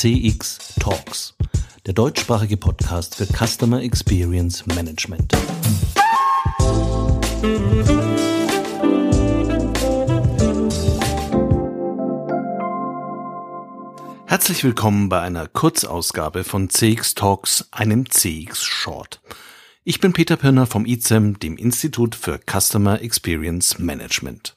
CX Talks, der deutschsprachige Podcast für Customer Experience Management. Herzlich willkommen bei einer Kurzausgabe von CX Talks, einem CX Short. Ich bin Peter Pirner vom ICEM, dem Institut für Customer Experience Management.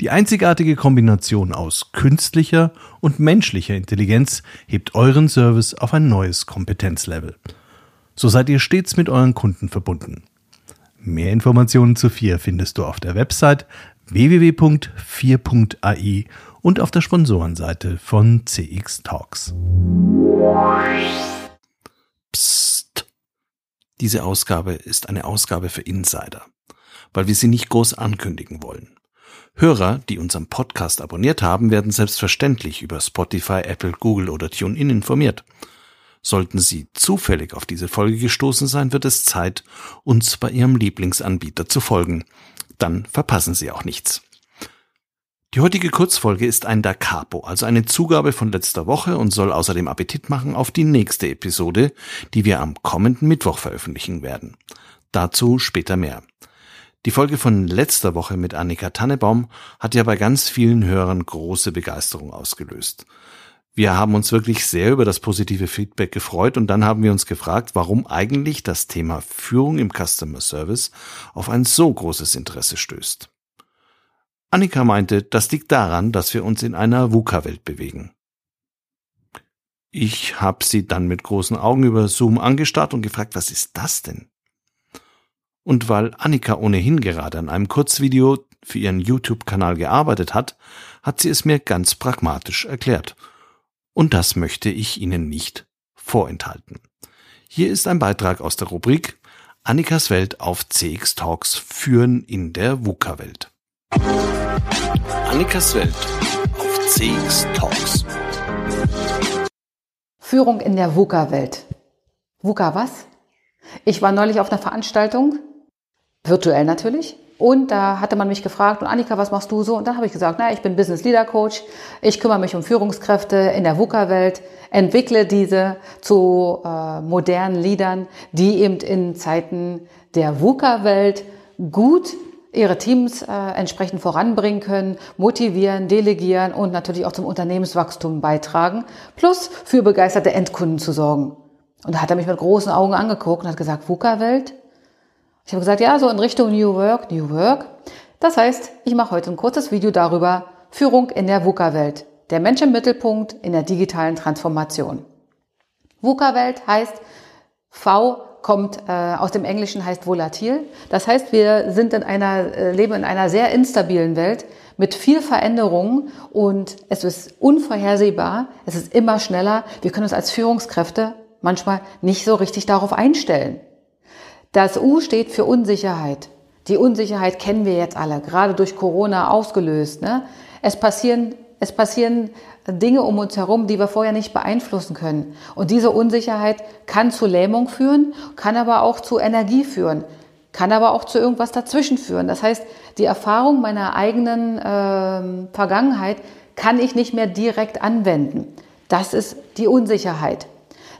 Die einzigartige Kombination aus künstlicher und menschlicher Intelligenz hebt euren Service auf ein neues Kompetenzlevel. So seid ihr stets mit euren Kunden verbunden. Mehr Informationen zu FIR findest du auf der Website www.4.ai und auf der Sponsorenseite von CX Talks. Psst. Diese Ausgabe ist eine Ausgabe für Insider, weil wir sie nicht groß ankündigen wollen. Hörer, die unseren Podcast abonniert haben, werden selbstverständlich über Spotify, Apple, Google oder TuneIn informiert. Sollten Sie zufällig auf diese Folge gestoßen sein, wird es Zeit, uns bei Ihrem Lieblingsanbieter zu folgen. Dann verpassen Sie auch nichts. Die heutige Kurzfolge ist ein Da Capo, also eine Zugabe von letzter Woche und soll außerdem Appetit machen auf die nächste Episode, die wir am kommenden Mittwoch veröffentlichen werden. Dazu später mehr. Die Folge von letzter Woche mit Annika Tannebaum hat ja bei ganz vielen Hörern große Begeisterung ausgelöst. Wir haben uns wirklich sehr über das positive Feedback gefreut und dann haben wir uns gefragt, warum eigentlich das Thema Führung im Customer Service auf ein so großes Interesse stößt. Annika meinte, das liegt daran, dass wir uns in einer VUCA-Welt bewegen. Ich habe sie dann mit großen Augen über Zoom angestarrt und gefragt, was ist das denn? Und weil Annika ohnehin gerade an einem Kurzvideo für ihren YouTube-Kanal gearbeitet hat, hat sie es mir ganz pragmatisch erklärt. Und das möchte ich Ihnen nicht vorenthalten. Hier ist ein Beitrag aus der Rubrik Annikas Welt auf CX Talks führen in der VUCA-Welt. Annikas Welt auf CX Talks. Führung in der VUCA-Welt. VUCA was? Ich war neulich auf einer Veranstaltung virtuell natürlich. Und da hatte man mich gefragt, und Annika, was machst du so? Und dann habe ich gesagt, na, ich bin Business Leader Coach. Ich kümmere mich um Führungskräfte in der VUCA-Welt, entwickle diese zu äh, modernen Leadern, die eben in Zeiten der VUCA-Welt gut ihre Teams äh, entsprechend voranbringen können, motivieren, delegieren und natürlich auch zum Unternehmenswachstum beitragen, plus für begeisterte Endkunden zu sorgen. Und da hat er mich mit großen Augen angeguckt und hat gesagt, VUCA-Welt? Ich habe gesagt, ja, so in Richtung New Work, New Work. Das heißt, ich mache heute ein kurzes Video darüber, Führung in der VUCA-Welt, der Mensch im Mittelpunkt in der digitalen Transformation. VUCA-Welt heißt, V kommt äh, aus dem Englischen heißt volatil. Das heißt, wir sind in einer, äh, leben in einer sehr instabilen Welt mit viel Veränderungen und es ist unvorhersehbar, es ist immer schneller. Wir können uns als Führungskräfte manchmal nicht so richtig darauf einstellen. Das U steht für Unsicherheit. Die Unsicherheit kennen wir jetzt alle, gerade durch Corona ausgelöst. Ne? Es, passieren, es passieren Dinge um uns herum, die wir vorher nicht beeinflussen können. Und diese Unsicherheit kann zu Lähmung führen, kann aber auch zu Energie führen, kann aber auch zu irgendwas dazwischen führen. Das heißt, die Erfahrung meiner eigenen äh, Vergangenheit kann ich nicht mehr direkt anwenden. Das ist die Unsicherheit.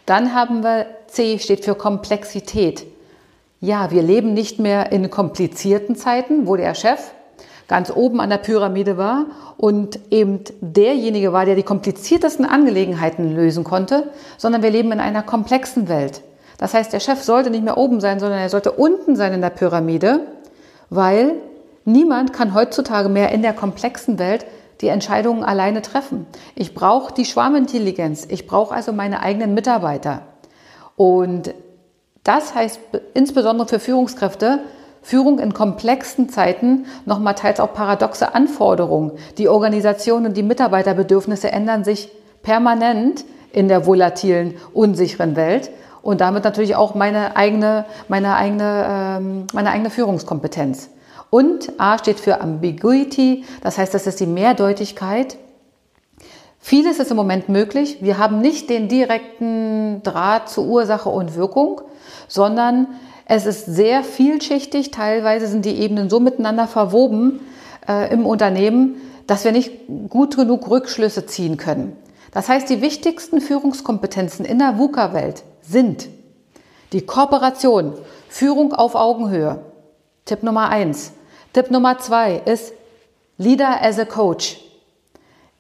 Dann haben wir C, steht für Komplexität. Ja, wir leben nicht mehr in komplizierten Zeiten, wo der Chef ganz oben an der Pyramide war und eben derjenige war, der die kompliziertesten Angelegenheiten lösen konnte, sondern wir leben in einer komplexen Welt. Das heißt, der Chef sollte nicht mehr oben sein, sondern er sollte unten sein in der Pyramide, weil niemand kann heutzutage mehr in der komplexen Welt die Entscheidungen alleine treffen. Ich brauche die Schwarmintelligenz, ich brauche also meine eigenen Mitarbeiter. Und das heißt insbesondere für Führungskräfte, Führung in komplexen Zeiten nochmal teils auch paradoxe Anforderungen. Die Organisation und die Mitarbeiterbedürfnisse ändern sich permanent in der volatilen, unsicheren Welt. und damit natürlich auch meine eigene, meine eigene, ähm, meine eigene Führungskompetenz. Und A steht für Ambiguity, das heißt, das ist die Mehrdeutigkeit. Vieles ist im Moment möglich. Wir haben nicht den direkten Draht zur Ursache und Wirkung, sondern es ist sehr vielschichtig. Teilweise sind die Ebenen so miteinander verwoben äh, im Unternehmen, dass wir nicht gut genug Rückschlüsse ziehen können. Das heißt, die wichtigsten Führungskompetenzen in der VUCA-Welt sind die Kooperation, Führung auf Augenhöhe. Tipp Nummer eins. Tipp Nummer zwei ist Leader as a Coach.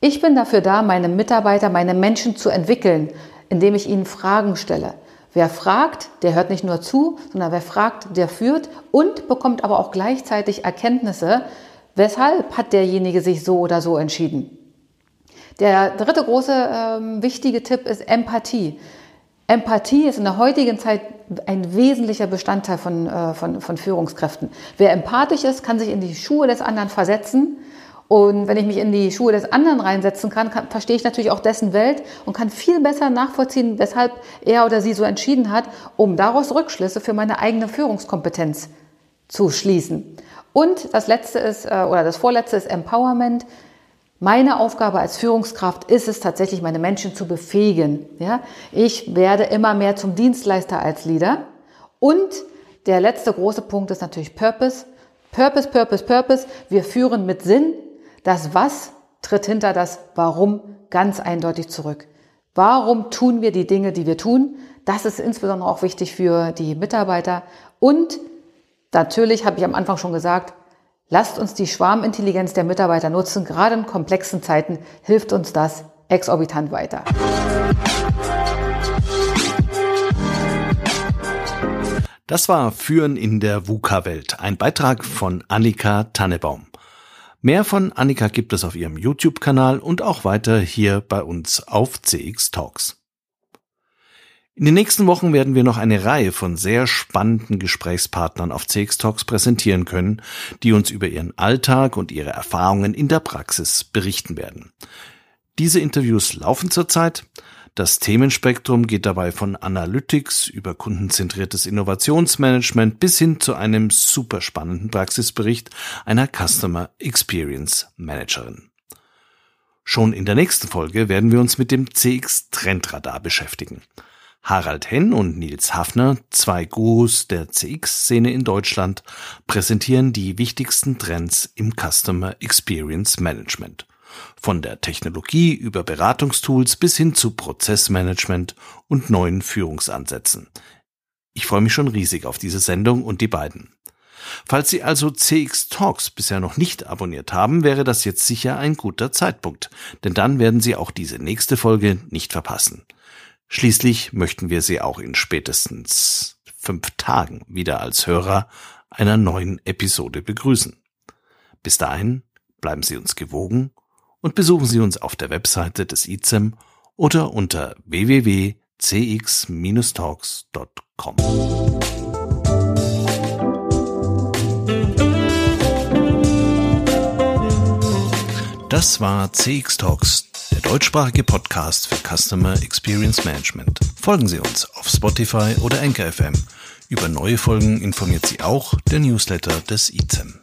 Ich bin dafür da, meine Mitarbeiter, meine Menschen zu entwickeln, indem ich ihnen Fragen stelle. Wer fragt, der hört nicht nur zu, sondern wer fragt, der führt und bekommt aber auch gleichzeitig Erkenntnisse, weshalb hat derjenige sich so oder so entschieden. Der dritte große ähm, wichtige Tipp ist Empathie. Empathie ist in der heutigen Zeit ein wesentlicher Bestandteil von, äh, von, von Führungskräften. Wer empathisch ist, kann sich in die Schuhe des anderen versetzen. Und wenn ich mich in die Schuhe des anderen reinsetzen kann, kann, verstehe ich natürlich auch dessen Welt und kann viel besser nachvollziehen, weshalb er oder sie so entschieden hat, um daraus Rückschlüsse für meine eigene Führungskompetenz zu schließen. Und das letzte ist, äh, oder das vorletzte ist Empowerment. Meine Aufgabe als Führungskraft ist es tatsächlich, meine Menschen zu befähigen. Ja? Ich werde immer mehr zum Dienstleister als Leader. Und der letzte große Punkt ist natürlich Purpose. Purpose, Purpose, Purpose. Wir führen mit Sinn. Das Was tritt hinter das Warum ganz eindeutig zurück. Warum tun wir die Dinge, die wir tun? Das ist insbesondere auch wichtig für die Mitarbeiter. Und natürlich habe ich am Anfang schon gesagt, Lasst uns die Schwarmintelligenz der Mitarbeiter nutzen. Gerade in komplexen Zeiten hilft uns das exorbitant weiter. Das war Führen in der VUCA-Welt, ein Beitrag von Annika Tannebaum. Mehr von Annika gibt es auf ihrem YouTube-Kanal und auch weiter hier bei uns auf CX Talks. In den nächsten Wochen werden wir noch eine Reihe von sehr spannenden Gesprächspartnern auf CX Talks präsentieren können, die uns über ihren Alltag und ihre Erfahrungen in der Praxis berichten werden. Diese Interviews laufen zurzeit. Das Themenspektrum geht dabei von Analytics über kundenzentriertes Innovationsmanagement bis hin zu einem super spannenden Praxisbericht einer Customer Experience Managerin. Schon in der nächsten Folge werden wir uns mit dem CX Trendradar beschäftigen. Harald Henn und Nils Hafner, zwei Gurus der CX-Szene in Deutschland, präsentieren die wichtigsten Trends im Customer Experience Management. Von der Technologie über Beratungstools bis hin zu Prozessmanagement und neuen Führungsansätzen. Ich freue mich schon riesig auf diese Sendung und die beiden. Falls Sie also CX Talks bisher noch nicht abonniert haben, wäre das jetzt sicher ein guter Zeitpunkt, denn dann werden Sie auch diese nächste Folge nicht verpassen. Schließlich möchten wir Sie auch in spätestens fünf Tagen wieder als Hörer einer neuen Episode begrüßen. Bis dahin bleiben Sie uns gewogen und besuchen Sie uns auf der Webseite des ICEM oder unter www.cx-talks.com. Das war CX Talks der deutschsprachige Podcast für Customer Experience Management. Folgen Sie uns auf Spotify oder Anchor FM. Über neue Folgen informiert Sie auch der Newsletter des ICEM.